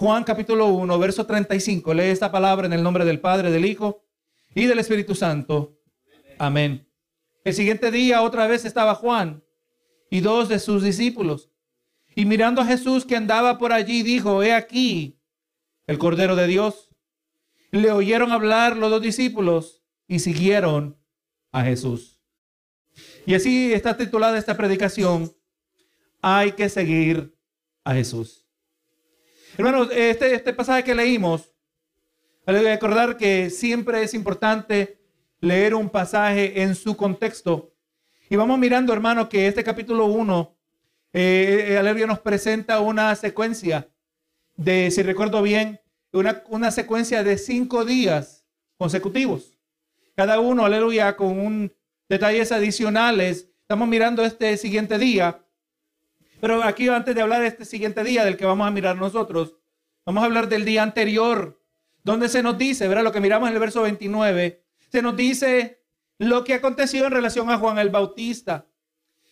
Juan capítulo 1, verso 35. Lee esta palabra en el nombre del Padre, del Hijo y del Espíritu Santo. Amén. El siguiente día otra vez estaba Juan y dos de sus discípulos. Y mirando a Jesús que andaba por allí, dijo, he aquí el Cordero de Dios. Le oyeron hablar los dos discípulos y siguieron a Jesús. Y así está titulada esta predicación, hay que seguir a Jesús. Hermanos, este, este pasaje que leímos, que recordar que siempre es importante leer un pasaje en su contexto. Y vamos mirando, hermano, que este capítulo 1, eh, Aleluya nos presenta una secuencia de, si recuerdo bien, una, una secuencia de cinco días consecutivos. Cada uno, aleluya, con un detalles adicionales. Estamos mirando este siguiente día. Pero aquí antes de hablar de este siguiente día del que vamos a mirar nosotros, vamos a hablar del día anterior, donde se nos dice, verá lo que miramos en el verso 29, se nos dice lo que aconteció en relación a Juan el Bautista.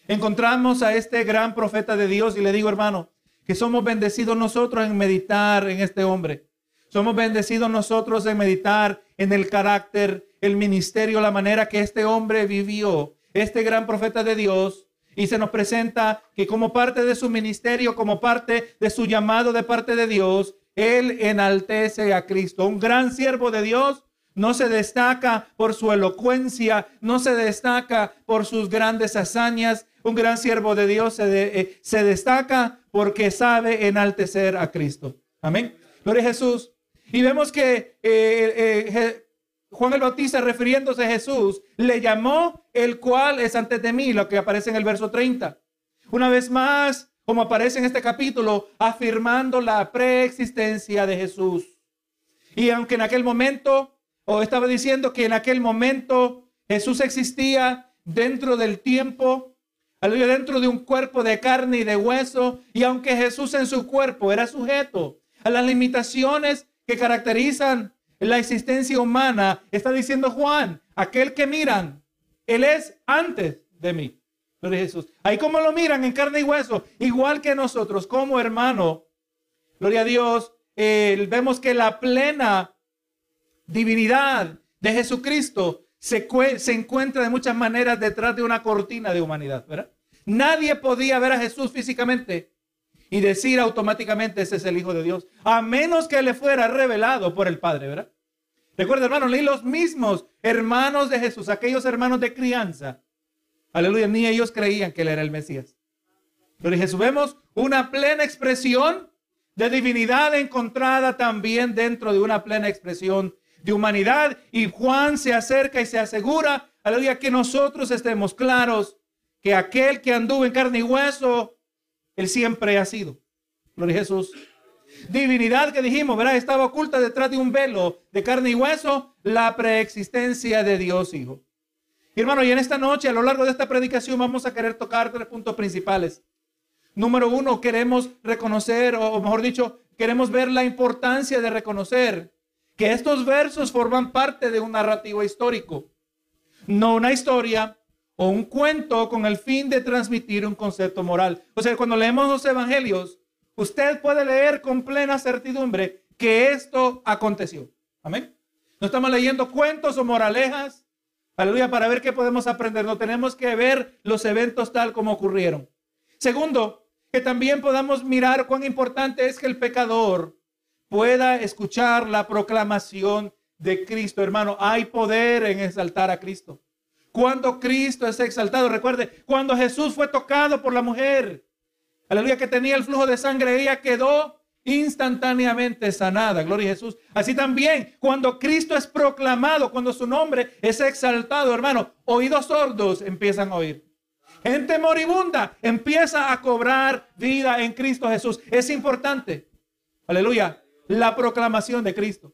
Encontramos a este gran profeta de Dios y le digo, hermano, que somos bendecidos nosotros en meditar en este hombre. Somos bendecidos nosotros en meditar en el carácter, el ministerio, la manera que este hombre vivió, este gran profeta de Dios. Y se nos presenta que como parte de su ministerio, como parte de su llamado de parte de Dios, él enaltece a Cristo. Un gran siervo de Dios no se destaca por su elocuencia, no se destaca por sus grandes hazañas. Un gran siervo de Dios se, eh, destaca porque sabe enaltecer a Cristo. Amén. Gloria a Jesús. Y vemos que eh, eh, Juan el Bautista, refiriéndose a Jesús, le llamó el cual es antes de mí, lo que aparece en el verso 30. Una vez más, como aparece en este capítulo, afirmando la preexistencia de Jesús. Y aunque en aquel momento, o estaba diciendo que en aquel momento Jesús existía dentro del tiempo, dentro de un cuerpo de carne y de hueso, y aunque Jesús en su cuerpo era sujeto a las limitaciones que caracterizan la existencia humana, está diciendo Juan, aquel que miran, Él es antes de mí. Gloria Jesús. Ahí como lo miran en carne y hueso, igual que nosotros como hermano. Gloria a Dios. vemos que la plena divinidad de Jesucristo se, encuentra de muchas maneras detrás de una cortina de humanidad. Nadie podía ver a Jesús físicamente y decir automáticamente ese es el Hijo de Dios, a menos que le fuera revelado por el Padre, ¿verdad? Recuerda, hermanos, leí los mismos hermanos de Jesús, aquellos hermanos de crianza. Aleluya, ni ellos creían que él era el Mesías. Pero Jesús vemos una plena expresión de divinidad encontrada también dentro de una plena expresión de humanidad. Y Juan se acerca y se asegura, aleluya, que nosotros estemos claros que aquel que anduvo en carne y hueso él siempre ha sido. Gloria a Jesús. Divinidad que dijimos, ¿verdad? Estaba oculta detrás de un velo de carne y hueso, la preexistencia de Dios Hijo. Y hermano, y en esta noche, a lo largo de esta predicación, vamos a querer tocar tres puntos principales. Número uno, queremos reconocer, o mejor dicho, queremos ver la importancia de reconocer que estos versos forman parte de un narrativo histórico, no una historia o un cuento con el fin de transmitir un concepto moral. O sea, cuando leemos los evangelios, usted puede leer con plena certidumbre que esto aconteció. Amén. No estamos leyendo cuentos o moralejas. Aleluya, para ver qué podemos aprender. No tenemos que ver los eventos tal como ocurrieron. Segundo, que también podamos mirar cuán importante es que el pecador pueda escuchar la proclamación de Cristo. Hermano, hay poder en exaltar a Cristo cuando Cristo es exaltado. Recuerde, cuando Jesús fue tocado por la mujer, aleluya, que tenía el flujo de sangre, ella quedó instantáneamente sanada. Gloria a Jesús. Así también, cuando Cristo es proclamado, cuando su nombre es exaltado, hermano, oídos sordos empiezan a oír. Gente moribunda empieza a cobrar vida en Cristo Jesús. Es importante. Aleluya. La proclamación de Cristo.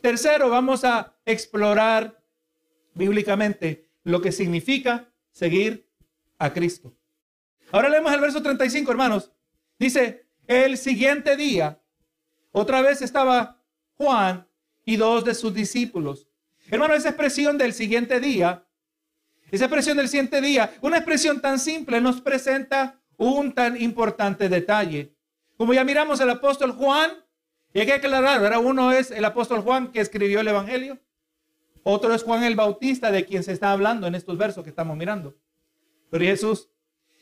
Tercero, vamos a explorar bíblicamente lo que significa seguir a Cristo. Ahora leemos el verso 35, hermanos. Dice, el siguiente día, otra vez estaba Juan y dos de sus discípulos. Hermano, esa expresión del siguiente día, esa expresión del siguiente día, una expresión tan simple nos presenta un tan importante detalle. Como ya miramos, el apóstol Juan Y hay que aclarar, ¿verdad? Uno es el apóstol Juan que escribió el Evangelio. Otro es Juan el Bautista, de quien se está hablando en estos versos que estamos mirando. Pero Jesús.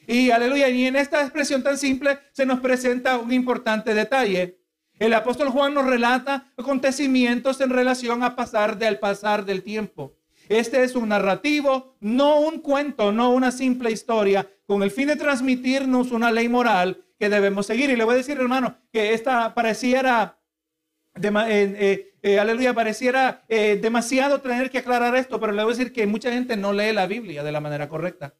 Y aleluya, y en esta expresión tan simple se nos presenta un importante detalle. El apóstol Juan nos relata acontecimientos en relación a pasar del tiempo. Este es un narrativo, no un cuento, no una simple historia, con el fin de transmitirnos una ley moral que debemos seguir. Y le voy a decir, hermano, que esta pareciera eh, aleluya, pareciera eh, demasiado tener que aclarar esto, pero le voy a decir que mucha gente no lee la Biblia de la manera correcta.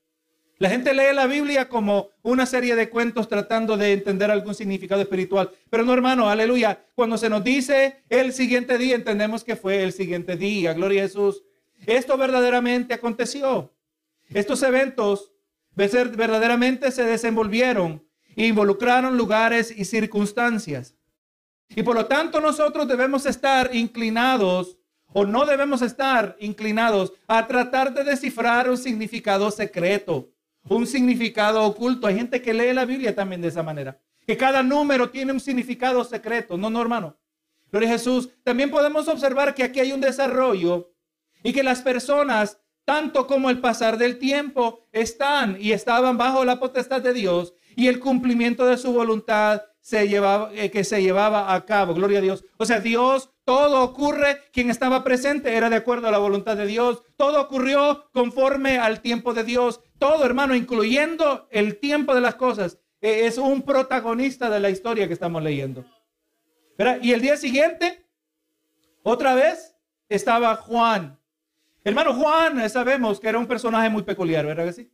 La gente lee la Biblia como una serie de cuentos tratando de entender algún significado espiritual. Pero no, hermano, aleluya. Cuando se nos dice el siguiente día, entendemos que fue el siguiente día. Gloria a Jesús. Esto verdaderamente aconteció. Estos eventos verdaderamente se desenvolvieron, involucraron lugares y circunstancias. Y por lo tanto nosotros debemos estar inclinados o no debemos estar inclinados a tratar de descifrar un significado secreto, un significado oculto. Hay gente que lee la Biblia también de esa manera, que cada número tiene un significado secreto. No, no, hermano. Gloria Jesús. También podemos observar que aquí hay un desarrollo y que las personas, tanto como el pasar del tiempo, están y estaban bajo la potestad de Dios y el cumplimiento de su voluntad se llevaba, eh, que se llevaba a cabo. Gloria a Dios. O sea, Dios, todo ocurre. Quien estaba presente era de acuerdo a la voluntad de Dios. Todo ocurrió conforme al tiempo de Dios. Todo, hermano, incluyendo el tiempo de las cosas, eh, es un protagonista de la historia que estamos leyendo. Y el día siguiente, otra vez, estaba Juan. Hermano Juan, sabemos que era un personaje muy peculiar, ¿verdad que sí?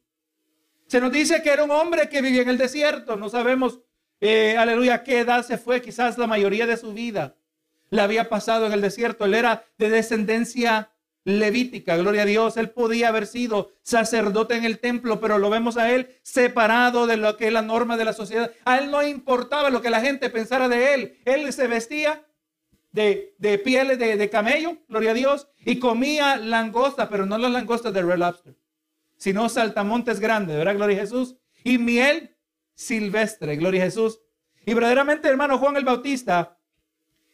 Se nos dice que era un hombre que vivía en el desierto. No sabemos eh, aleluya, ¿qué edad se fue? Quizás la mayoría de su vida le había pasado en el desierto. Él era de descendencia levítica, gloria a Dios. Él podía haber sido sacerdote en el templo, pero lo vemos a él separado de lo que es la norma de la sociedad. A él no importaba lo que la gente pensara de él. Él se vestía de, de pieles de, de, camello, gloria a Dios, y comía langosta, pero no las langostas de Red Lobster, sino saltamontes grandes, ¿verdad? Gloria a Jesús. Y miel silvestre, gloria a Jesús. Y verdaderamente, hermano Juan el Bautista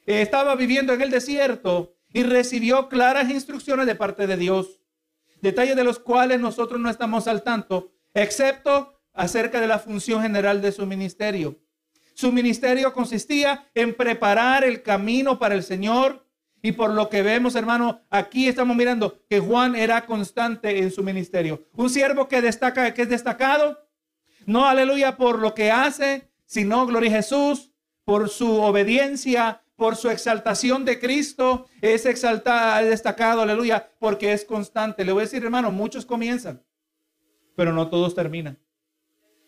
eh, estaba viviendo en el desierto y recibió claras instrucciones de parte de Dios, detalles de los cuales nosotros no estamos al tanto, excepto acerca de la función general de su ministerio. Su ministerio consistía en preparar el camino para el Señor. Y por lo que vemos, hermano, aquí estamos mirando que Juan era constante en su ministerio. Un siervo que destaca, que es destacado no, aleluya, por lo que hace, sino, gloria a Jesús, por su obediencia, por su exaltación de Cristo. Es exaltado, destacado, aleluya, porque es constante. Le voy a decir, hermano, muchos comienzan, pero no todos terminan.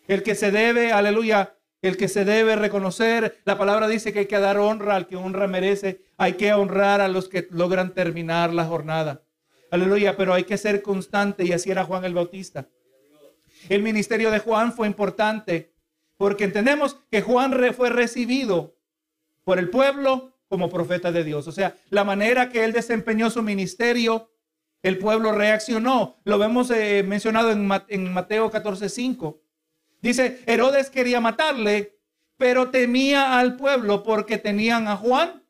El que se debe, aleluya, el que se debe reconocer, la palabra dice que hay que dar honra al que honra merece, hay que honrar a los que logran terminar la jornada. Aleluya, pero hay que ser constante y así era Juan el Bautista. El ministerio de Juan fue importante porque entendemos que Juan fue recibido por el pueblo como profeta de Dios. O sea, la manera que él desempeñó su ministerio, el pueblo reaccionó. Lo vemos eh, mencionado en, en Mateo 14:5. Dice, Herodes quería matarle, pero temía al pueblo porque tenían a Juan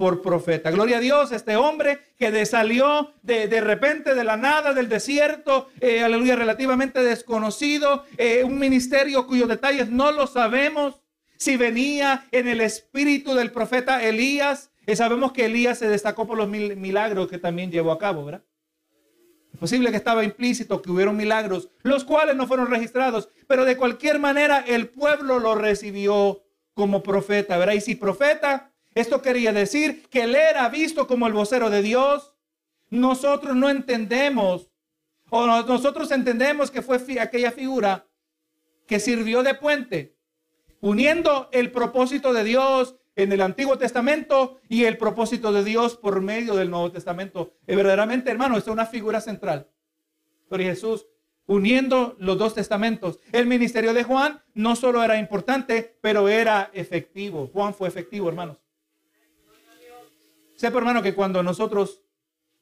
por profeta. Gloria a Dios, este hombre que salió de, de repente de la nada, del desierto, eh, aleluya, relativamente desconocido, eh, un ministerio cuyos detalles no lo sabemos, si venía en el espíritu del profeta Elías, y sabemos que Elías se destacó por los milagros que también llevó a cabo, ¿verdad? Es posible que estaba implícito que hubieron milagros, los cuales no fueron registrados, pero de cualquier manera el pueblo lo recibió como profeta, ¿verdad? Y si profeta, esto quería decir que él era visto como el vocero de Dios. Nosotros no entendemos, o nosotros entendemos que fue aquella figura que sirvió de puente, uniendo el propósito de Dios en el Antiguo Testamento y el propósito de Dios por medio del Nuevo Testamento. Y verdaderamente, hermano, es una figura central. Pero Jesús, uniendo los dos testamentos. El ministerio de Juan no solo era importante, pero era efectivo. Juan fue efectivo, hermanos. Sepa, hermano, que cuando nosotros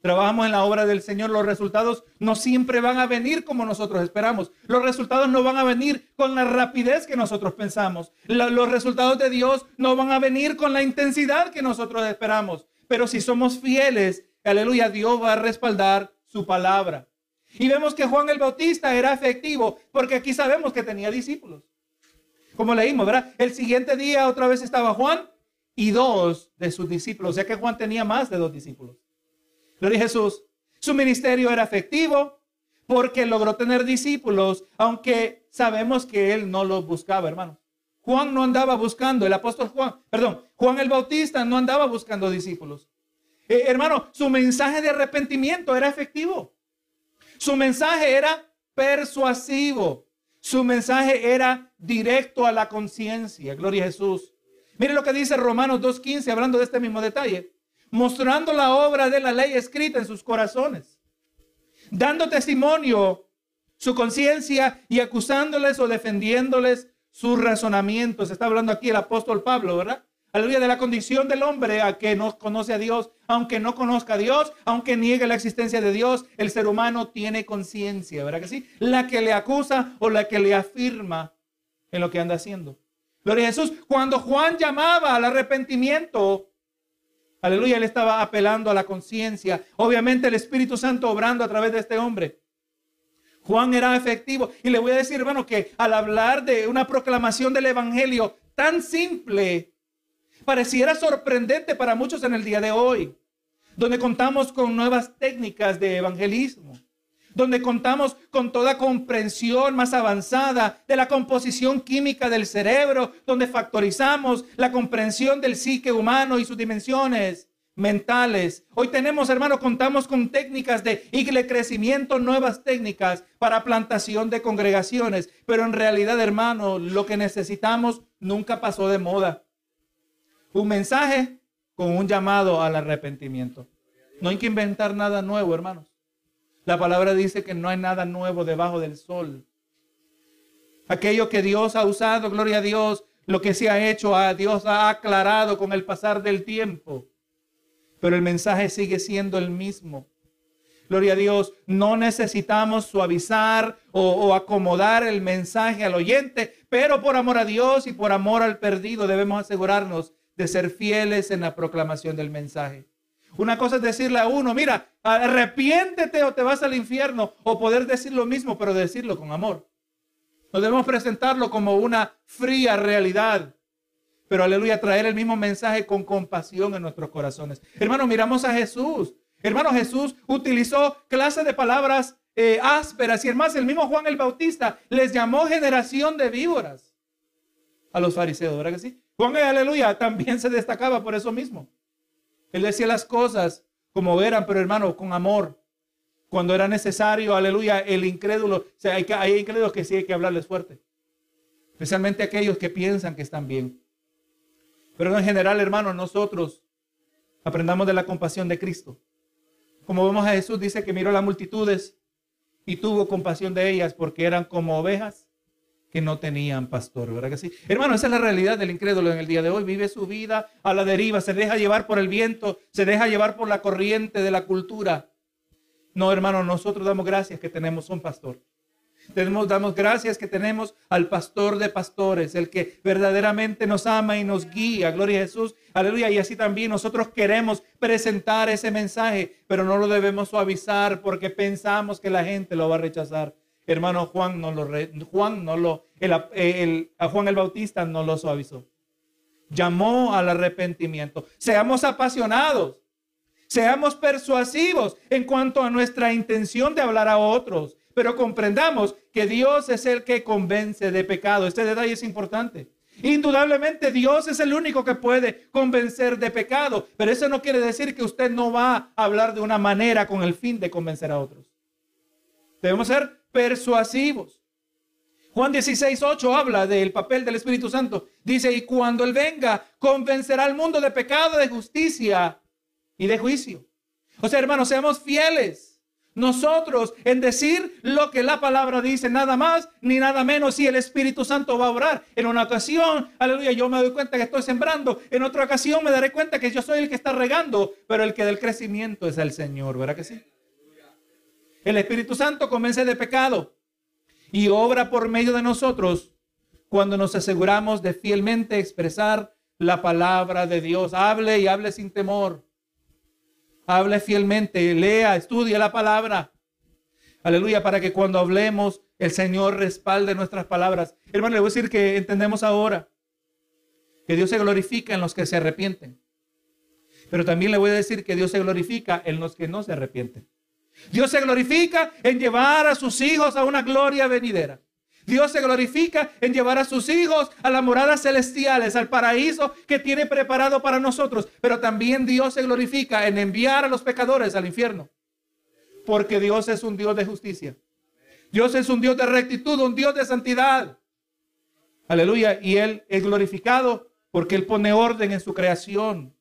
trabajamos en la obra del Señor, los resultados no siempre van a venir como nosotros esperamos. Los resultados no van a venir con la rapidez que nosotros pensamos. los resultados de Dios no van a venir con la intensidad que nosotros esperamos. Pero si somos fieles, aleluya, Dios va a respaldar su palabra. Y vemos que Juan el Bautista era efectivo, porque aquí sabemos que tenía discípulos. Como leímos, ¿verdad? El siguiente día otra vez estaba Juan y dos de sus discípulos. O sea que Juan tenía más de dos discípulos. Gloria a Jesús. Su ministerio era efectivo porque logró tener discípulos, aunque sabemos que él no los buscaba, hermano. Juan no andaba buscando, el apóstol Juan, perdón, Juan el Bautista no andaba buscando discípulos. Eh, hermano, su mensaje de arrepentimiento era efectivo. Su mensaje era persuasivo. Su mensaje era directo a la conciencia. Gloria a Jesús. Mire lo que dice Romanos 2.15, hablando de este mismo detalle mostrando la obra de la ley escrita en sus corazones, dando testimonio su conciencia y acusándoles o defendiéndoles sus razonamientos. Está hablando aquí el apóstol Pablo, ¿verdad? Aleluya, de la condición del hombre a que no conoce a Dios, aunque no conozca a Dios, aunque niegue la existencia de Dios, el ser humano tiene conciencia, ¿verdad que sí? La que le acusa o la que le afirma en lo que anda haciendo. Gloria a Jesús. Cuando Juan llamaba al arrepentimiento, Aleluya, él estaba apelando a la conciencia. Obviamente el Espíritu Santo obrando a través de este hombre. Juan era efectivo. Y le voy a decir, hermano, que al hablar de una proclamación del Evangelio tan simple, pareciera sorprendente para muchos en el día de hoy, donde contamos con nuevas técnicas de evangelismo donde contamos con toda comprensión más avanzada de la composición química del cerebro, donde factorizamos la comprensión del psique humano y sus dimensiones mentales. Hoy tenemos, hermano, contamos con técnicas de crecimiento, nuevas técnicas para plantación de congregaciones, pero en realidad, hermano, lo que necesitamos nunca pasó de moda. Un mensaje con un llamado al arrepentimiento. No hay que inventar nada nuevo, hermanos. La palabra dice que no hay nada nuevo debajo del sol. Aquello que Dios ha usado, gloria a Dios, lo que se ha hecho, a Dios ha aclarado con el pasar del tiempo. Pero el mensaje sigue siendo el mismo. Gloria a Dios, no necesitamos suavizar o, o, acomodar el mensaje al oyente, pero por amor a Dios y por amor al perdido debemos asegurarnos de ser fieles en la proclamación del mensaje. Una cosa es decirle a uno, mira, arrepiéntete o te vas al infierno, o poder decir lo mismo, pero decirlo con amor. No debemos presentarlo como una fría realidad, pero aleluya, traer el mismo mensaje con compasión en nuestros corazones. Hermano, miramos a Jesús. Hermano, Jesús utilizó clases de palabras eh, ásperas y más, el mismo Juan el Bautista les llamó generación de víboras a los fariseos, ¿verdad que sí? Juan, aleluya, también se destacaba por eso mismo. Él decía las cosas como eran, pero hermano, con amor. Cuando era necesario, aleluya, el incrédulo, o sea, hay, que, incrédulos que sí hay que hablarles fuerte. Especialmente aquellos que piensan que están bien. Pero en general, hermano, nosotros aprendamos de la compasión de Cristo. Como vemos a Jesús, dice que miró las multitudes y tuvo compasión de ellas porque eran como ovejas que no tenían pastor, ¿verdad que sí? Hermano, esa es la realidad del incrédulo en el día de hoy. Vive su vida a la deriva, se deja llevar por el viento, se deja llevar por la corriente de la cultura. No, hermano, nosotros damos gracias que tenemos un pastor. Tenemos, damos gracias que tenemos al pastor de pastores, el que verdaderamente nos ama y nos guía. Gloria a Jesús. Aleluya. Y así también nosotros queremos presentar ese mensaje, pero no lo debemos suavizar porque pensamos que la gente lo va a rechazar. Hermano Juan no lo, Juan no lo, el, a Juan el Bautista no lo suavizó. Llamó al arrepentimiento. Seamos apasionados. Seamos persuasivos en cuanto a nuestra intención de hablar a otros. Pero comprendamos que Dios es el que convence de pecado. Este detalle es importante. Indudablemente Dios es el único que puede convencer de pecado, pero eso no quiere decir que usted no va a hablar de una manera con el fin de convencer a otros. Debemos ser persuasivos. Juan 16, 8 habla del papel del Espíritu Santo. Dice, y cuando Él venga, convencerá al mundo de pecado, de justicia y de juicio. O sea, hermanos, seamos fieles. nosotros en decir lo que la palabra dice, nada más ni nada menos, si el Espíritu Santo va a obrar. En una ocasión, aleluya, yo me doy cuenta que estoy sembrando, en otra ocasión me daré cuenta que yo soy el que está regando, pero el que del crecimiento es el Señor, ¿verdad que sí? El Espíritu Santo convence de pecado y obra por medio de nosotros cuando nos aseguramos de fielmente expresar la palabra de Dios. Hable y hable sin temor hable fielmente, lea, estudie la palabra. Aleluya, para que cuando hablemos, el Señor respalde nuestras palabras. Hermano, le voy a decir que entendemos ahora que Dios se glorifica en los que se arrepienten. Pero también le voy a decir que Dios se glorifica en los que no se arrepienten. Dios se glorifica en llevar a sus hijos a una gloria venidera. Dios se glorifica en llevar a sus hijos a las moradas celestiales, al paraíso que tiene preparado para nosotros. Pero también Dios se glorifica en enviar a los pecadores al infierno. Porque Dios es un Dios de justicia. Dios es un Dios de rectitud, un Dios de santidad. Aleluya. Y Él es glorificado porque Él pone orden en su creación.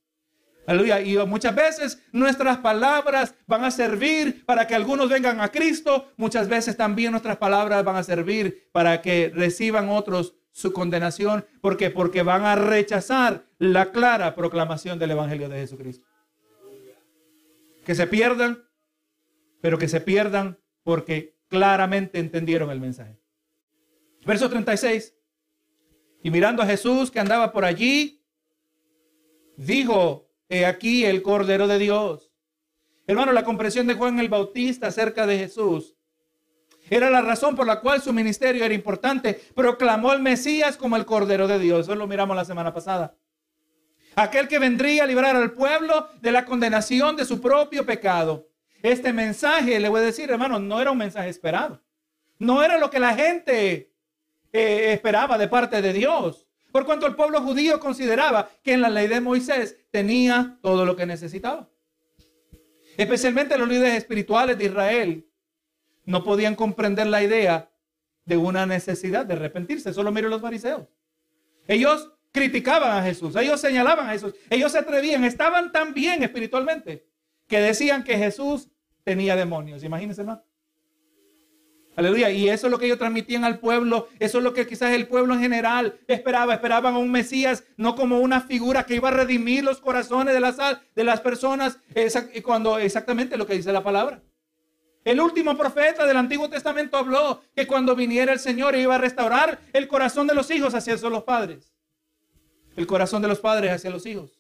Aleluya. Y muchas veces nuestras palabras van a servir para que algunos vengan a Cristo. Muchas veces también nuestras palabras van a servir para que reciban otros su condenación. ¿Por qué? Porque van a rechazar la clara proclamación del Evangelio de Jesucristo. Que se pierdan, pero que se pierdan porque claramente entendieron el mensaje. Verso 36. Y mirando a Jesús que andaba por allí, dijo, Aquí el Cordero de Dios. Hermano, la comprensión de Juan el Bautista acerca de Jesús era la razón por la cual su ministerio era importante. Proclamó al Mesías como el Cordero de Dios. Eso lo miramos la semana pasada. Aquel que vendría a librar al pueblo de la condenación de su propio pecado. Este mensaje, le voy a decir, hermano, no era un mensaje esperado. No era lo que la gente eh, esperaba de parte de Dios. Por cuanto el pueblo judío consideraba que en la ley de Moisés tenía todo lo que necesitaba. Especialmente los líderes espirituales de Israel no podían comprender la idea de una necesidad de arrepentirse. Solo miren los fariseos. Ellos criticaban a Jesús, ellos señalaban a Jesús, ellos se atrevían, estaban tan bien espiritualmente que decían que Jesús tenía demonios. Imagínense más. Aleluya. Y eso es lo que ellos transmitían al pueblo. Eso es lo que quizás el pueblo en general esperaba. Esperaban a un Mesías, no como una figura que iba a redimir los corazones de las, de las personas. Cuando exactamente lo que dice la palabra. El último profeta del Antiguo Testamento habló que cuando viniera el Señor iba a restaurar el corazón de los hijos hacia los padres. El corazón de los padres hacia los hijos.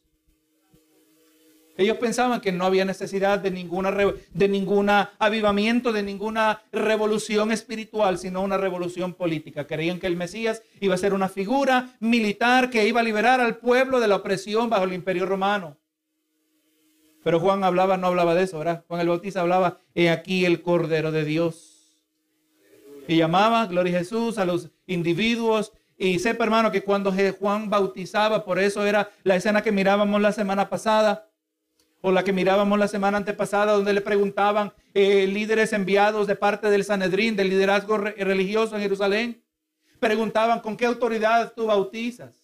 Ellos pensaban que no había necesidad de ninguna de ninguna avivamiento, de ninguna revolución espiritual, sino una revolución política. Creían que el Mesías iba a ser una figura militar que iba a liberar al pueblo de la opresión bajo el imperio romano. Pero Juan hablaba, no hablaba de eso, ¿verdad? Juan el Bautista hablaba, he aquí el Cordero de Dios. Y llamaba, gloria a Jesús, a los individuos. Y sepa, hermano, que cuando Juan bautizaba, por eso era la escena que mirábamos la semana pasada, o la que mirábamos la semana antepasada, donde le preguntaban eh, líderes enviados de parte del Sanedrín, del liderazgo religioso en Jerusalén, preguntaban con qué autoridad tú bautizas.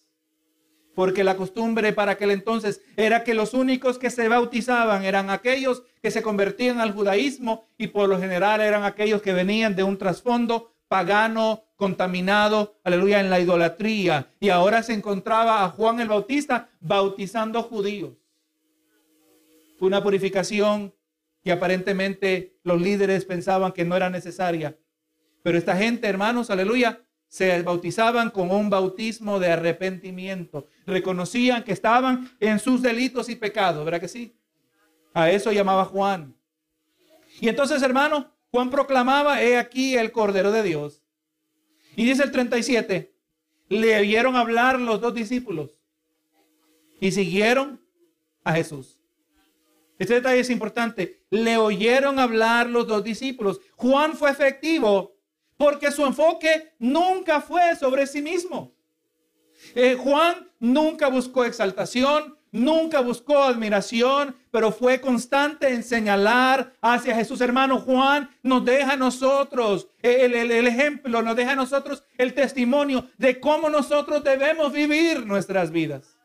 Porque la costumbre para aquel entonces era que los únicos que se bautizaban eran aquellos que se convertían al judaísmo y por lo general eran aquellos que venían de un trasfondo pagano, contaminado, aleluya, en la idolatría. Y ahora se encontraba a Juan el Bautista bautizando judíos una purificación que aparentemente los líderes pensaban que no era necesaria. Pero esta gente, hermanos, aleluya, se bautizaban con un bautismo de arrepentimiento. Reconocían que estaban en sus delitos y pecados, ¿verdad que sí? A eso llamaba Juan. Y entonces, hermano, Juan proclamaba, he aquí el Cordero de Dios. Y dice el 37, le oyeron hablar los dos discípulos y siguieron a Jesús. Este detalle es importante. Le oyeron hablar los dos discípulos. Juan fue efectivo porque su enfoque nunca fue sobre sí mismo. Eh, Juan nunca buscó exaltación, nunca buscó admiración, pero fue constante en señalar hacia Jesús. Hermano Juan nos deja a nosotros el, el ejemplo, nos deja a nosotros el testimonio de cómo nosotros debemos vivir nuestras vidas.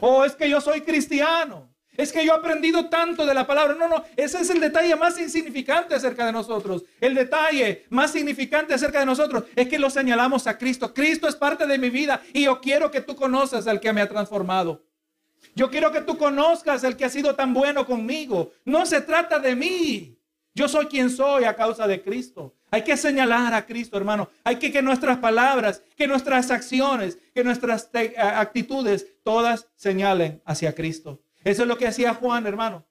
Oh, es que yo soy cristiano. Es que yo he aprendido tanto de la palabra. No, no, ese es el detalle más insignificante acerca de nosotros. El detalle más significante acerca de nosotros es que lo señalamos a Cristo. Cristo es parte de mi vida y yo quiero que tú conozcas al que me ha transformado. Yo quiero que tú conozcas al que ha sido tan bueno conmigo. No se trata de mí. Yo soy quien soy a causa de Cristo. Hay que señalar a Cristo, hermano. Hay que que nuestras palabras, que nuestras acciones, que nuestras actitudes, todas señalen hacia Cristo. Eso es lo que hacía Juan, hermano.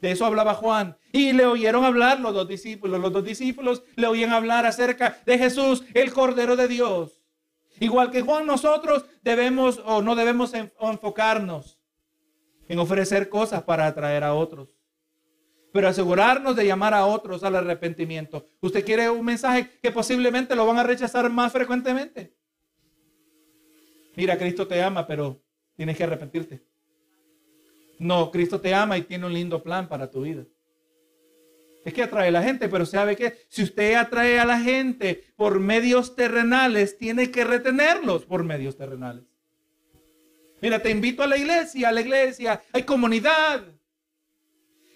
De eso hablaba Juan. Y le oyeron hablar los dos discípulos. Los dos discípulos le oían hablar acerca de Jesús, el Cordero de Dios. Igual que Juan, nosotros debemos o no debemos enfocarnos en ofrecer cosas para atraer a otros. Pero asegurarnos de llamar a otros al arrepentimiento. Usted quiere un mensaje que posiblemente lo van a rechazar más frecuentemente. Mira, Cristo te ama, pero tienes que arrepentirte. No, Cristo te ama y tiene un lindo plan para tu vida. Es que atrae a la gente, pero sabe que si usted atrae a la gente por medios terrenales, tiene que retenerlos por medios terrenales. Mira, te invito a la iglesia, a la iglesia hay comunidad.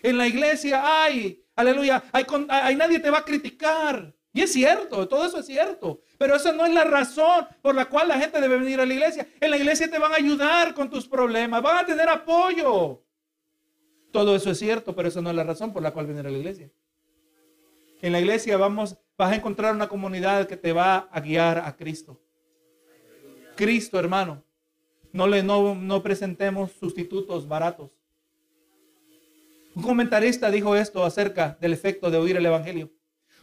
En la iglesia hay, aleluya, hay, hay nadie te va a criticar. Y es cierto, todo eso es cierto. Pero esa no es la razón por la cual la gente debe venir a la iglesia. En la iglesia te van a ayudar con tus problemas, van a tener apoyo. Todo eso es cierto, pero esa no es la razón por la cual venir a la iglesia. En la iglesia vamos, vas a encontrar una comunidad que te va a guiar a Cristo. Cristo, hermano. No le no, no presentemos sustitutos baratos. Un comentarista dijo esto acerca del efecto de oír el evangelio.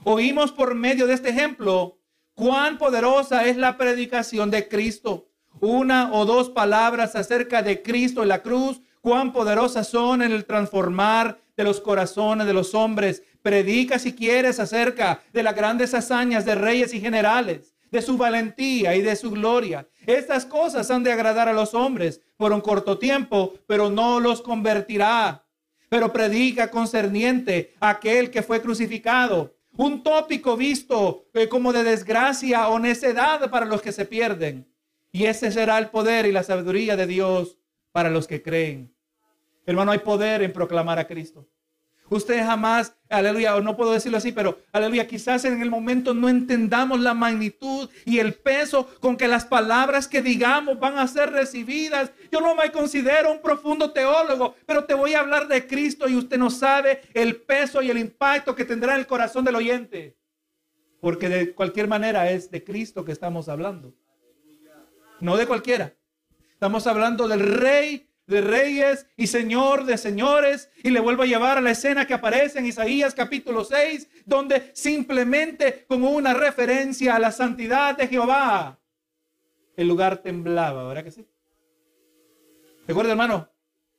Oímos por medio de este ejemplo cuán poderosa es la predicación de Cristo. Una o dos palabras acerca de Cristo en la cruz, cuán poderosas son en el transformar de los corazones de los hombres. Predica si quieres acerca de las grandes hazañas de reyes y generales, de su valentía y de su gloria. Estas cosas han de agradar a los hombres por un corto tiempo, pero no los convertirá. Pero predica concerniente a aquel que fue crucificado un tópico visto eh, como de desgracia o necedad para los que se pierden. Y ese será el poder y la sabiduría de Dios para los que creen. Hermano, hay poder en proclamar a Cristo. Usted jamás, aleluya, o no puedo decirlo así, pero aleluya, quizás en el momento no entendamos la magnitud y el peso con que las palabras que digamos van a ser recibidas. Yo no me considero un profundo teólogo, pero te voy a hablar de Cristo y usted no sabe el peso y el impacto que tendrá en el corazón del oyente. Porque de cualquier manera es de Cristo que estamos hablando. No de cualquiera. Estamos hablando del Rey de reyes y señor de señores. Y le vuelvo a llevar a la escena que aparece en Isaías capítulo 6, donde simplemente como una referencia a la santidad de Jehová, el lugar temblaba, ¿verdad que sí? Recuerda, hermano,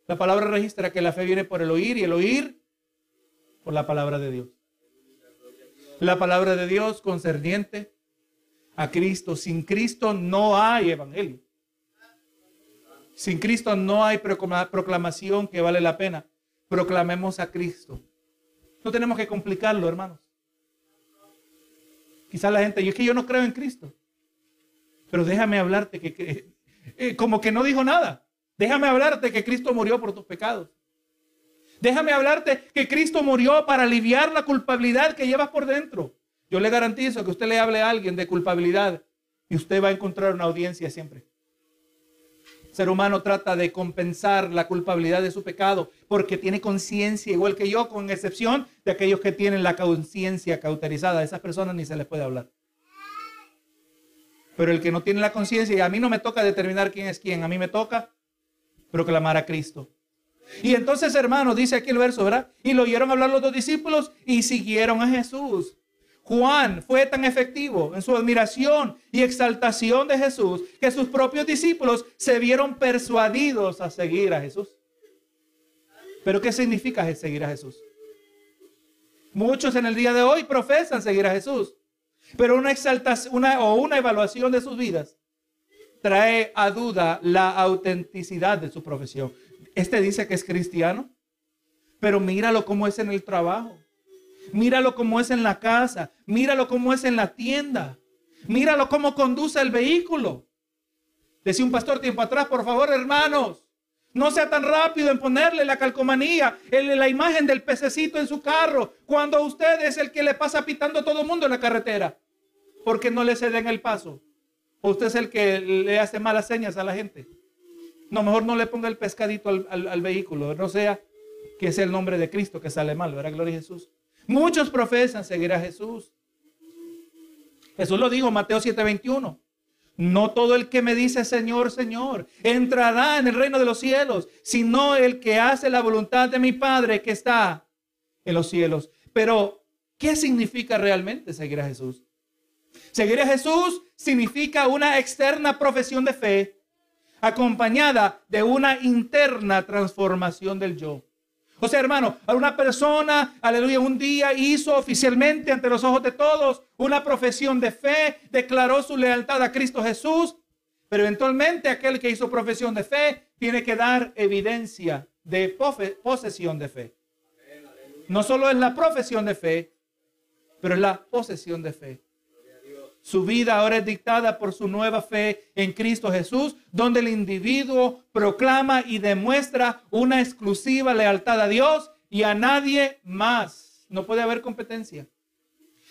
la palabra registra que la fe viene por el oír y el oír por la palabra de Dios. La palabra de Dios concerniente a Cristo. Sin Cristo no hay evangelio. Sin Cristo no hay proclamación que vale la pena. Proclamemos a Cristo. No tenemos que complicarlo, hermanos. Quizás la gente, y es que yo no creo en Cristo. Pero déjame hablarte que, eh, como que no dijo nada. Déjame hablarte que Cristo murió por tus pecados. Déjame hablarte que Cristo murió para aliviar la culpabilidad que llevas por dentro. Yo le garantizo que usted le hable a alguien de culpabilidad y usted va a encontrar una audiencia siempre ser humano trata de compensar la culpabilidad de su pecado porque tiene conciencia, igual que yo, con excepción de aquellos que tienen la conciencia cauterizada. A esas personas ni se les puede hablar. Pero el que no tiene la conciencia, y a mí no me toca determinar quién es quién, a mí me toca proclamar a Cristo. Y entonces, hermano, dice aquí el verso, ¿verdad? Y lo oyeron hablar los dos discípulos y siguieron a Jesús. Juan fue tan efectivo en su admiración y exaltación de Jesús que sus propios discípulos se vieron persuadidos a seguir a Jesús. Pero ¿qué significa seguir a Jesús? Muchos en el día de hoy profesan seguir a Jesús, pero una exaltación o una evaluación de sus vidas trae a duda la autenticidad de su profesión. Este dice que es cristiano, pero míralo cómo es en el trabajo Míralo como es en la casa. Míralo como es en la tienda. Míralo cómo conduce el vehículo. Decía un pastor tiempo atrás, por favor, hermanos, No sea tan rápido en ponerle la calcomanía, la imagen del pececito en su carro, cuando usted es el que le pasa pitando a todo el mundo en la carretera, porque no le ceden el paso. O usted es el que le hace malas señas a la gente. No, mejor no le ponga el pescadito al, vehículo, no sea que es el nombre de Cristo que sale mal, ¿verdad? Gloria a Jesús. Muchos profesan seguir a Jesús. Jesús lo dijo, Mateo 7:21. No todo el que me dice Señor, Señor, entrará en el reino de los cielos, sino el que hace la voluntad de mi Padre que está en los cielos. Pero, ¿qué significa realmente seguir a Jesús? Seguir a Jesús significa una externa profesión de fe acompañada de una interna transformación del yo. O sea, hermano, una persona, aleluya, un día hizo oficialmente ante los ojos de todos una profesión de fe, declaró su lealtad a Cristo Jesús, pero eventualmente aquel que hizo profesión de fe tiene que dar evidencia de posesión de fe. No solo es la profesión de fe, pero es la posesión de fe. Su vida ahora es dictada por su nueva fe en Cristo Jesús, donde el individuo proclama y demuestra una exclusiva lealtad a Dios y a nadie más. No puede haber competencia.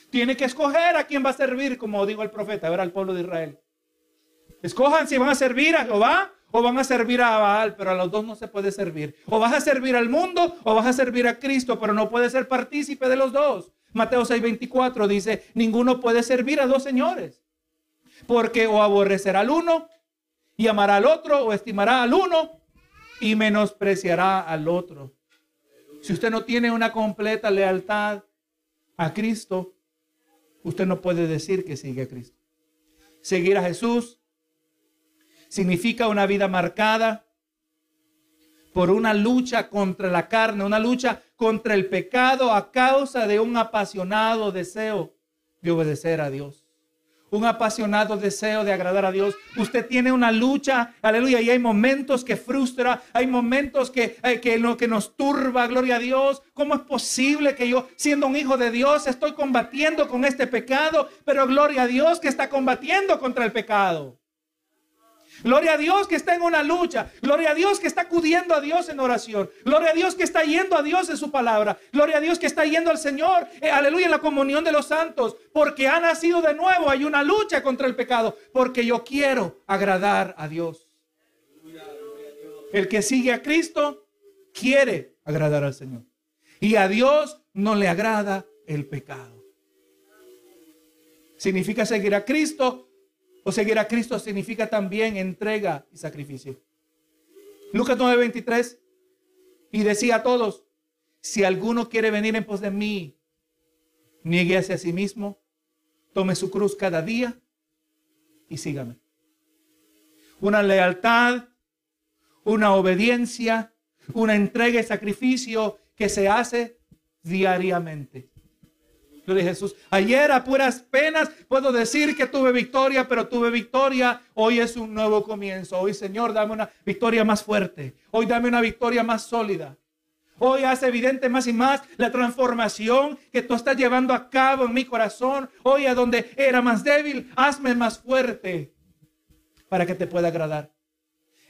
Tiene que escoger a quién va a servir, como dijo el profeta, ver al pueblo de Israel. Escojan si van a servir a Jehová o van a servir a Baal, pero a los dos no se puede servir. O vas a servir al mundo o vas a servir a Cristo, pero no puede ser partícipe de los dos. Mateo 6:24 dice, ninguno puede servir a dos señores, porque o aborrecerá al uno y amará al otro, o estimará al uno y menospreciará al otro. Si usted no tiene una completa lealtad a Cristo, usted no puede decir que sigue a Cristo. Seguir a Jesús significa una vida marcada por una lucha contra la carne, una lucha contra el pecado a causa de un apasionado deseo de obedecer a Dios. Un apasionado deseo de agradar a Dios. Usted tiene una lucha, aleluya, y hay momentos que frustra, hay momentos que, eh, que que nos turba, gloria a Dios. ¿Cómo es posible que yo, siendo un hijo de Dios, estoy combatiendo con este pecado? Pero gloria a Dios que está combatiendo contra el pecado. Gloria a Dios que está en una lucha. Gloria a Dios que está acudiendo a Dios en oración. Gloria a Dios que está yendo a Dios en su palabra. Gloria a Dios que está yendo al Señor. Eh, aleluya en la comunión de los santos. Porque ha nacido de nuevo. Hay una lucha contra el pecado. Porque yo quiero agradar a Dios. El que sigue a Cristo quiere agradar al Señor. Y a Dios no le agrada el pecado. Significa seguir a Cristo o seguir a Cristo significa también entrega y sacrificio. Lucas 9:23. Y decía a todos, si alguno quiere venir en pos de mí, niegue hacia sí mismo, tome su cruz cada día y sígame. Una lealtad, una obediencia, una entrega y sacrificio que se hace diariamente. Gloria Jesús. Ayer a puras penas puedo decir que tuve victoria, pero tuve victoria. Hoy es un nuevo comienzo. Hoy, Señor, dame una victoria más fuerte. Hoy dame una victoria más sólida. Hoy hace evidente más y más la transformación que tú estás llevando a cabo en mi corazón. Hoy a donde era más débil, hazme más fuerte para que te pueda agradar.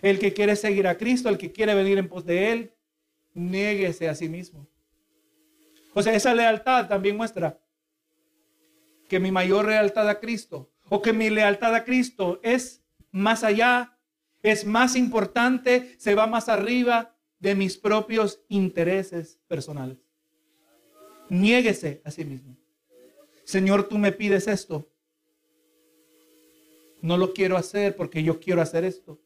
El que quiere seguir a Cristo, el que quiere venir en pos de Él, niéguese a sí mismo. O sea, esa lealtad también muestra que mi mayor lealtad a Cristo o que mi lealtad a Cristo es más allá, es más importante, se va más arriba de mis propios intereses personales. Niéguese a sí mismo. Señor, tú me pides esto. No lo quiero hacer porque yo quiero hacer esto.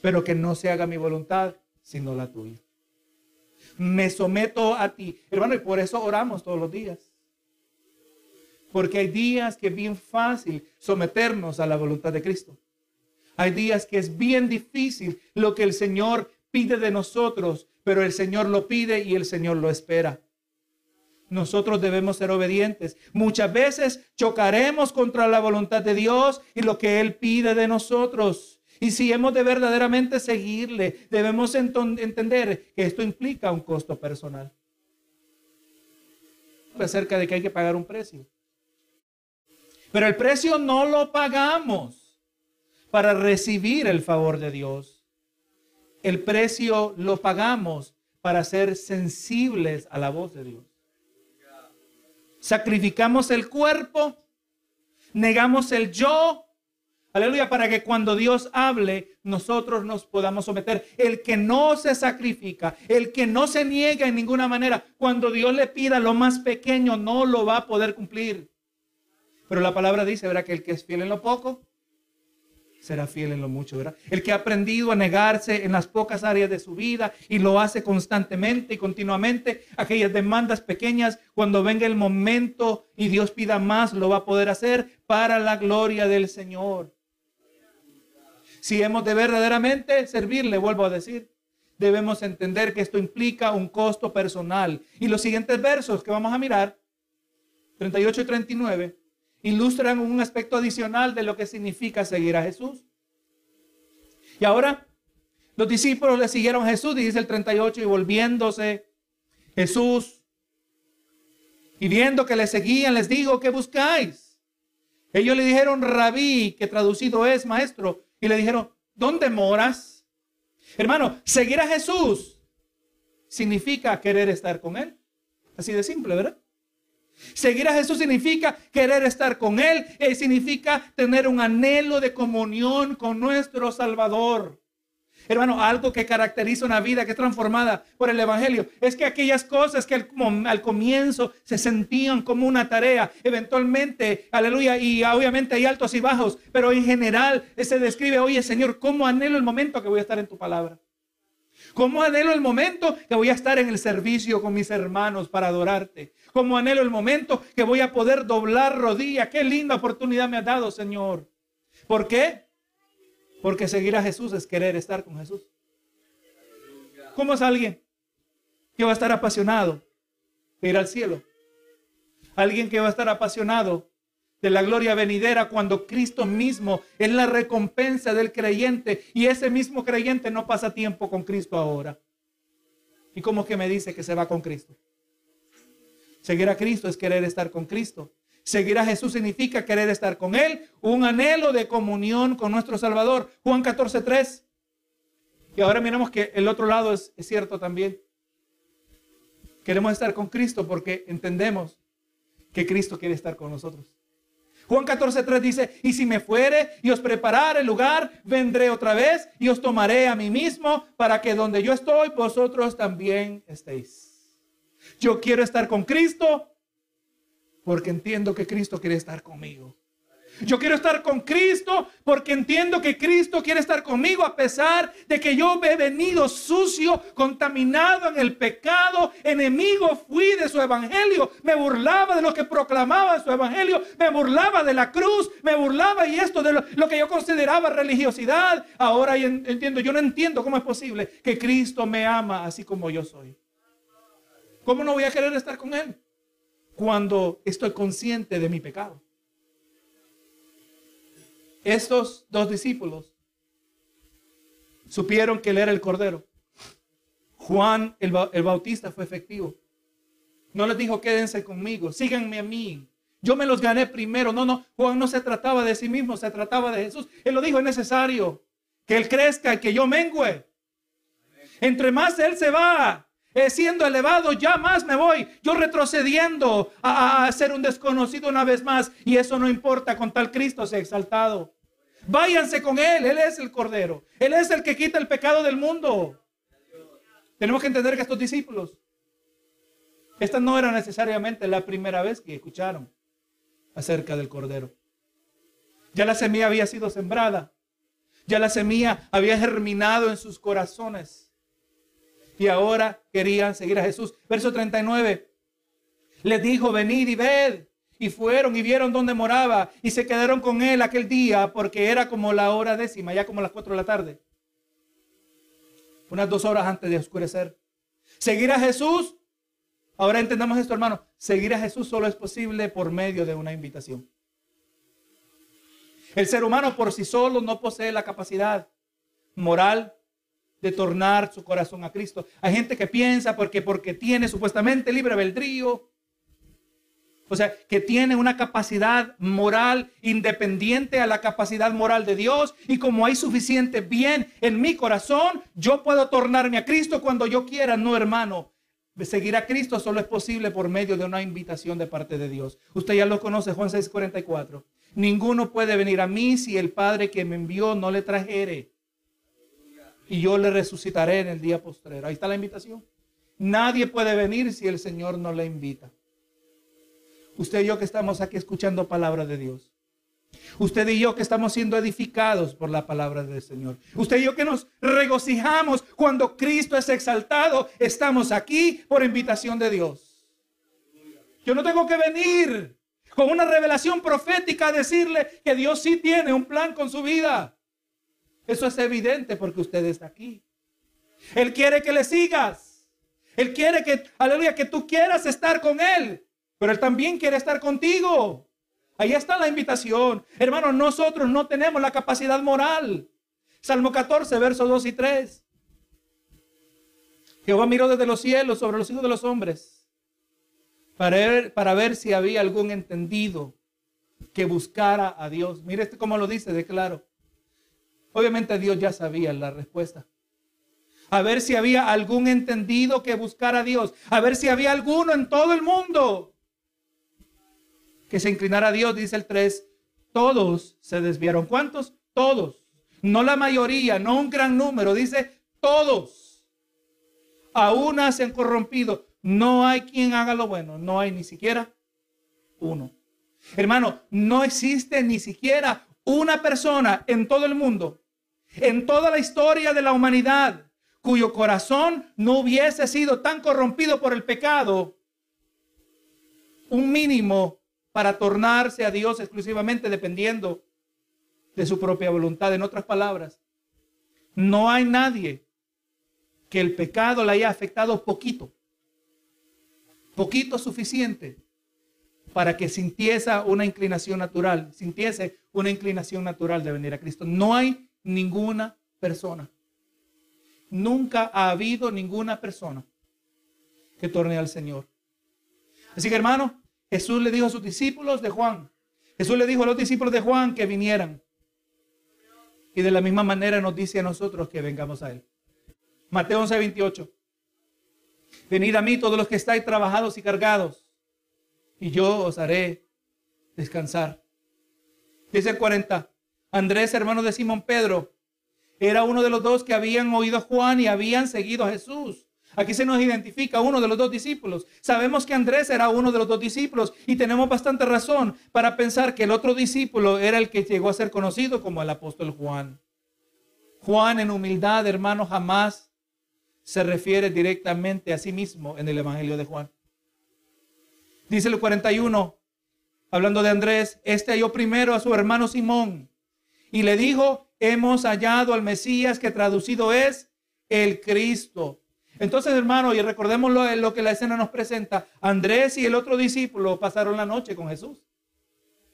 Pero que no se haga mi voluntad, sino la tuya. Me someto a ti. Hermano, y por eso oramos todos los días. Porque hay días que es bien fácil someternos a la voluntad de Cristo. Hay días que es bien difícil lo que el Señor pide de nosotros, pero el Señor lo pide y el Señor lo espera. Nosotros debemos ser obedientes. Muchas veces chocaremos contra la voluntad de Dios y lo que Él pide de nosotros. Y si hemos de verdaderamente seguirle, debemos entender que esto implica un costo personal. Acerca de que hay que pagar un precio. Pero el precio no lo pagamos para recibir el favor de Dios. el precio lo pagamos para ser sensibles a la voz de Dios. Sacrificamos el cuerpo, negamos el yo, aleluya, para que cuando Dios hable, nosotros nos podamos someter. El que no se sacrifica, el que no se niega en ninguna manera, cuando Dios le pida lo más pequeño, no lo va a poder cumplir. Pero la palabra dice, ¿verdad? Que el que es fiel en lo poco, será fiel en lo mucho, ¿verdad? El que ha aprendido a negarse en las pocas áreas de su vida y lo hace constantemente y continuamente, aquellas demandas pequeñas, cuando venga el momento y Dios pida más, lo va a poder hacer para la gloria del Señor. Si hemos de verdaderamente servirle, vuelvo a decir, debemos entender que esto implica un costo personal. Y los siguientes versos que vamos a mirar, 38 y 39, ilustran un aspecto adicional de lo que significa seguir a Jesús. Y ahora los discípulos le siguieron a Jesús, dice el 38, y volviéndose Jesús y viendo que le seguían, les digo, ¿qué buscáis? Ellos le dijeron, rabí, que traducido es maestro, y le dijeron, ¿dónde moras? Hermano, seguir a Jesús significa querer estar con Él. Así de simple, ¿verdad? Seguir a Jesús significa querer estar con Él, eh, significa tener un anhelo de comunión con nuestro Salvador. Hermano, algo que caracteriza una vida que es transformada por el Evangelio es que aquellas cosas que al, al, comienzo se sentían como una tarea, eventualmente, aleluya, y obviamente hay altos y bajos, pero en general se describe, oye Señor, ¿cómo anhelo el momento que voy a estar en tu palabra? ¿Cómo anhelo el momento que voy a estar en el servicio con mis hermanos para adorarte? Como anhelo el momento que voy a poder doblar rodilla. Qué linda oportunidad me ha dado, Señor. ¿Por qué? Porque seguir a Jesús es querer estar con Jesús. ¿Cómo es alguien que va a estar apasionado de ir al cielo? Alguien que va a estar apasionado de la gloria venidera cuando Cristo mismo es la recompensa del creyente y ese mismo creyente no pasa tiempo con Cristo ahora. ¿Y cómo que me dice que se va con Cristo? Seguir a Cristo es querer estar con Cristo. Seguir a Jesús significa querer estar con Él, un anhelo de comunión con nuestro Salvador. Juan 14, 3. Y ahora miremos que el otro lado es, cierto también. Queremos estar con Cristo porque entendemos que Cristo quiere estar con nosotros. Juan 14, 3 dice, y si me fuere y os preparare lugar, vendré otra vez y os tomaré a mí mismo para que donde yo estoy, vosotros también estéis. Yo quiero estar con Cristo porque entiendo que Cristo quiere estar conmigo. Yo quiero estar con Cristo porque entiendo que Cristo quiere estar conmigo a pesar de que yo he venido sucio, contaminado en el pecado, enemigo fui de su evangelio, me burlaba de lo que proclamaba su evangelio, me burlaba de la cruz, me burlaba y esto de lo, lo que yo consideraba religiosidad. Ahora entiendo, yo no entiendo cómo es posible que Cristo me ama así como yo soy. ¿Cómo no voy a querer estar con Él? Cuando estoy consciente de mi pecado. Estos dos discípulos supieron que Él era el Cordero. Juan el, el Bautista fue efectivo. No les dijo, quédense conmigo, síganme a mí. Yo me los gané primero. No, no, Juan no se trataba de sí mismo, se trataba de Jesús. Él lo dijo, es necesario que Él crezca y que yo mengüe. Entre más Él se va, eh, siendo elevado, ya más me voy, yo retrocediendo a, ser un desconocido una vez más. Y eso no importa, con tal Cristo sea exaltado. Váyanse con Él, Él es el Cordero, Él es el que quita el pecado del mundo. Tenemos que entender que estos discípulos, esta no era necesariamente la primera vez que escucharon acerca del Cordero. Ya la semilla había sido sembrada, ya la semilla había germinado en sus corazones y ahora querían seguir a Jesús. Verso 39. Les dijo, venid y ved. Y fueron y vieron dónde moraba y se quedaron con él aquel día porque era como la hora décima, ya como las cuatro de la tarde. Unas dos horas antes de oscurecer. Seguir a Jesús. Ahora entendamos esto, hermano. Seguir a Jesús solo es posible por medio de una invitación. El ser humano por sí solo no posee la capacidad moral, de tornar su corazón a Cristo. Hay gente que piensa porque porque tiene supuestamente libre albedrío, O sea, que tiene una capacidad moral independiente a la capacidad moral de Dios. Y como hay suficiente bien en mi corazón, yo puedo tornarme a Cristo cuando yo quiera. No, hermano. Seguir a Cristo solo es posible por medio de una invitación de parte de Dios. Usted ya lo conoce, Juan 6:44. Ninguno puede venir a mí si el Padre que me envió no le trajere. Y yo le resucitaré en el día postrero. Ahí está la invitación. Nadie puede venir si el Señor no le invita. Usted y yo que estamos aquí escuchando palabra de Dios. Usted y yo que estamos siendo edificados por la palabra del Señor. Usted y yo que nos regocijamos cuando Cristo es exaltado. Estamos aquí por invitación de Dios. Yo no tengo que venir con una revelación profética a decirle que Dios sí tiene un plan con su vida. Eso es evidente porque usted está aquí. Él quiere que le sigas. Él quiere que, aleluya, que tú quieras estar con Él. Pero Él también quiere estar contigo. Ahí está la invitación. Hermanos, nosotros no tenemos la capacidad moral. Salmo 14, versos 2 y 3. Jehová miró desde los cielos sobre los hijos de los hombres para ver, para ver si había algún entendido que buscara a Dios. Mire este cómo lo dice de claro. Obviamente Dios ya sabía la respuesta. A ver si había algún entendido que buscara a Dios. A ver si había alguno en todo el mundo que se inclinara a Dios, dice el 3, todos se desviaron. ¿Cuántos? Todos. No la mayoría, no un gran número, dice todos. Aún se han corrompido. No hay quien haga lo bueno, no hay ni siquiera uno. Hermano, no existe ni siquiera una persona en todo el mundo, en toda la historia de la humanidad, cuyo corazón no hubiese sido tan corrompido por el pecado, un mínimo para tornarse a Dios exclusivamente dependiendo de su propia voluntad. En otras palabras, no hay nadie que el pecado le haya afectado poquito, poquito suficiente para que sintiese una inclinación natural, sintiese una inclinación natural de venir a Cristo. No hay ninguna persona. Nunca ha habido ninguna persona que torne al Señor. Así que hermano, Jesús le dijo a sus discípulos de Juan, Jesús le dijo a los discípulos de Juan que vinieran. Y de la misma manera nos dice a nosotros que vengamos a Él. Mateo 11, 28. Venid a mí todos los que estáis trabajados y cargados, y yo os haré descansar. Dice el 40. Andrés, hermano de Simón Pedro, era uno de los dos que habían oído a Juan y habían seguido a Jesús. Aquí se nos identifica uno de los dos discípulos. Sabemos que Andrés era uno de los dos discípulos y tenemos bastante razón para pensar que el otro discípulo era el que llegó a ser conocido como el apóstol Juan. Juan en humildad, hermano, jamás se refiere directamente a sí mismo en el Evangelio de Juan. Dice el 41, hablando de Andrés, este halló primero a su hermano Simón y le dijo, hemos hallado al Mesías que traducido es el Cristo. Entonces, hermano, y recordemos lo, que la escena nos presenta. Andrés y el otro discípulo pasaron la noche con Jesús.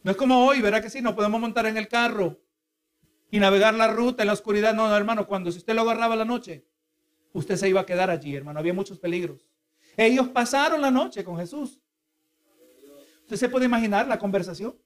No es como hoy, ¿verdad que sí? Nos podemos montar en el carro y navegar la ruta en la oscuridad. No, no, hermano, cuando si usted lo agarraba la noche, usted se iba a quedar allí, hermano. Había muchos peligros. Ellos pasaron la noche con Jesús. ¿Usted se puede imaginar la conversación?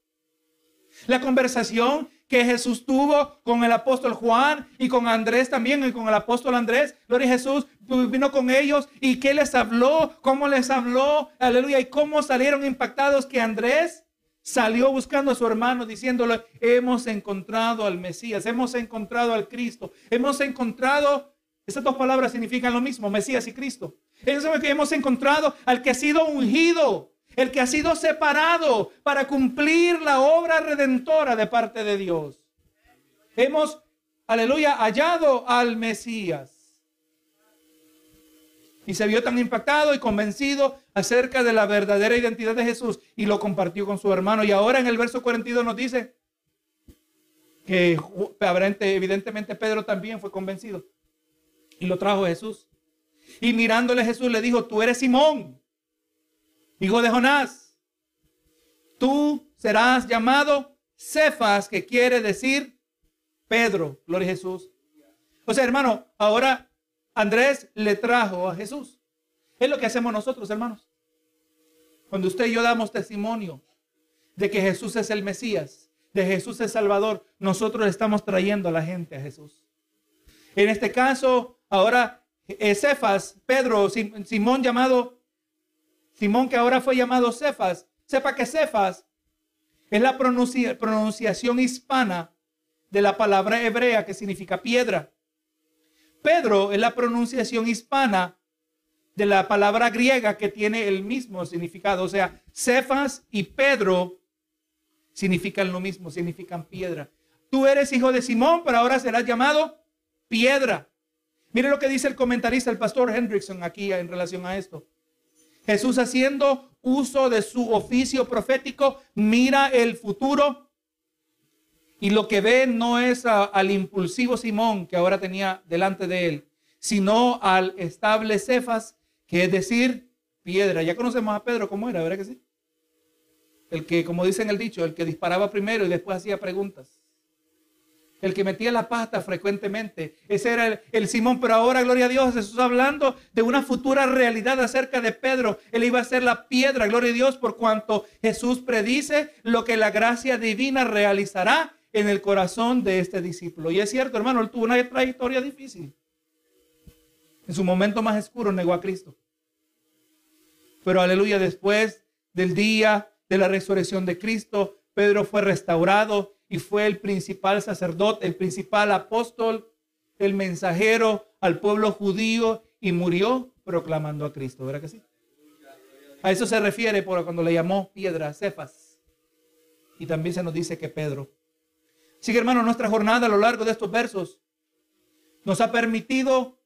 La conversación que Jesús tuvo con el apóstol Juan y con Andrés también y con el apóstol Andrés. Gloria a Jesús vino con ellos y qué les habló, cómo les habló, aleluya, y cómo salieron impactados que Andrés salió buscando a su hermano diciéndole, hemos encontrado al Mesías, hemos encontrado al Cristo, hemos encontrado, estas dos palabras significan lo mismo, Mesías y Cristo. Hemos encontrado al que ha sido ungido, el que ha sido separado para cumplir la obra redentora de parte de Dios. Hemos, aleluya, hallado al Mesías. Y se vio tan impactado y convencido acerca de la verdadera identidad de Jesús y lo compartió con su hermano. Y ahora en el verso 42 nos dice que evidentemente Pedro también fue convencido y lo trajo Jesús. Y mirándole Jesús le dijo, tú eres Simón, hijo de Jonás, tú serás llamado Cefas, que quiere decir Pedro, gloria a Jesús. O sea, hermano, ahora Andrés le trajo a Jesús. Es lo que hacemos nosotros, hermanos. Cuando usted y yo damos testimonio de que Jesús es el Mesías, de Jesús es Salvador, nosotros estamos trayendo a la gente a Jesús. En este caso, ahora Cefas, Pedro, Simón llamado, Simón que ahora fue llamado Cefas, sepa que Cefas es la pronunciación hispana de la palabra hebrea que significa piedra. Pedro es la pronunciación hispana de la palabra griega que tiene el mismo significado. O sea, Cefas y Pedro significan lo mismo, significan piedra. Tú eres hijo de Simón, pero ahora serás llamado piedra. Mire lo que dice el comentarista, el pastor Hendrickson, aquí en relación a esto. Jesús haciendo uso de su oficio profético, mira el futuro y lo que ve no es al impulsivo Simón que ahora tenía delante de él, sino al estable Cefas, que es decir, piedra. Ya conocemos a Pedro cómo era, ¿verdad que sí? El que, como dicen el dicho, el que disparaba primero y después hacía preguntas el que metía la pata frecuentemente. Ese era el, Simón, pero ahora, gloria a Dios, Jesús hablando de una futura realidad acerca de Pedro. Él iba a ser la piedra, gloria a Dios, por cuanto Jesús predice lo que la gracia divina realizará en el corazón de este discípulo. Y es cierto, hermano, él tuvo una trayectoria difícil. En su momento más oscuro negó a Cristo. Pero aleluya, después del día de la resurrección de Cristo, Pedro fue restaurado y fue el principal sacerdote, el principal apóstol, el mensajero al pueblo judío y murió proclamando a Cristo. ¿Verdad que sí? A eso se refiere por cuando le llamó piedra, Cefas. Y también se nos dice que Pedro. Así que hermano, nuestra jornada a lo largo de estos versos nos ha permitido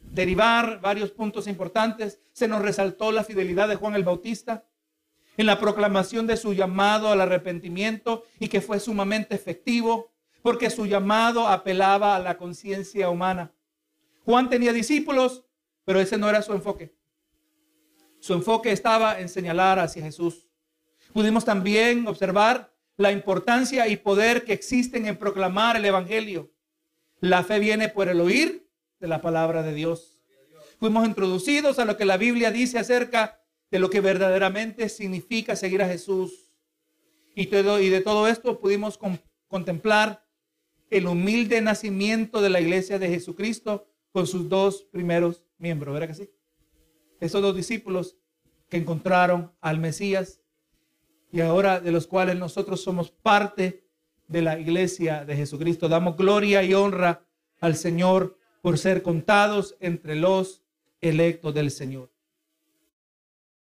derivar varios puntos importantes. Se nos resaltó la fidelidad de Juan el Bautista en la proclamación de su llamado al arrepentimiento y que fue sumamente efectivo porque su llamado apelaba a la conciencia humana. Juan tenía discípulos, pero ese no era su enfoque. Su enfoque estaba en señalar hacia Jesús. Pudimos también observar la importancia y poder que existen en proclamar el Evangelio. La fe viene por el oír de la palabra de Dios. Fuimos introducidos a lo que la Biblia dice acerca de lo que verdaderamente significa seguir a Jesús. Y, todo, y de todo esto pudimos contemplar el humilde nacimiento de la iglesia de Jesucristo con sus dos primeros miembros, ¿verdad que sí? Esos dos discípulos que encontraron al Mesías y ahora de los cuales nosotros somos parte de la iglesia de Jesucristo. Damos gloria y honra al Señor por ser contados entre los electos del Señor.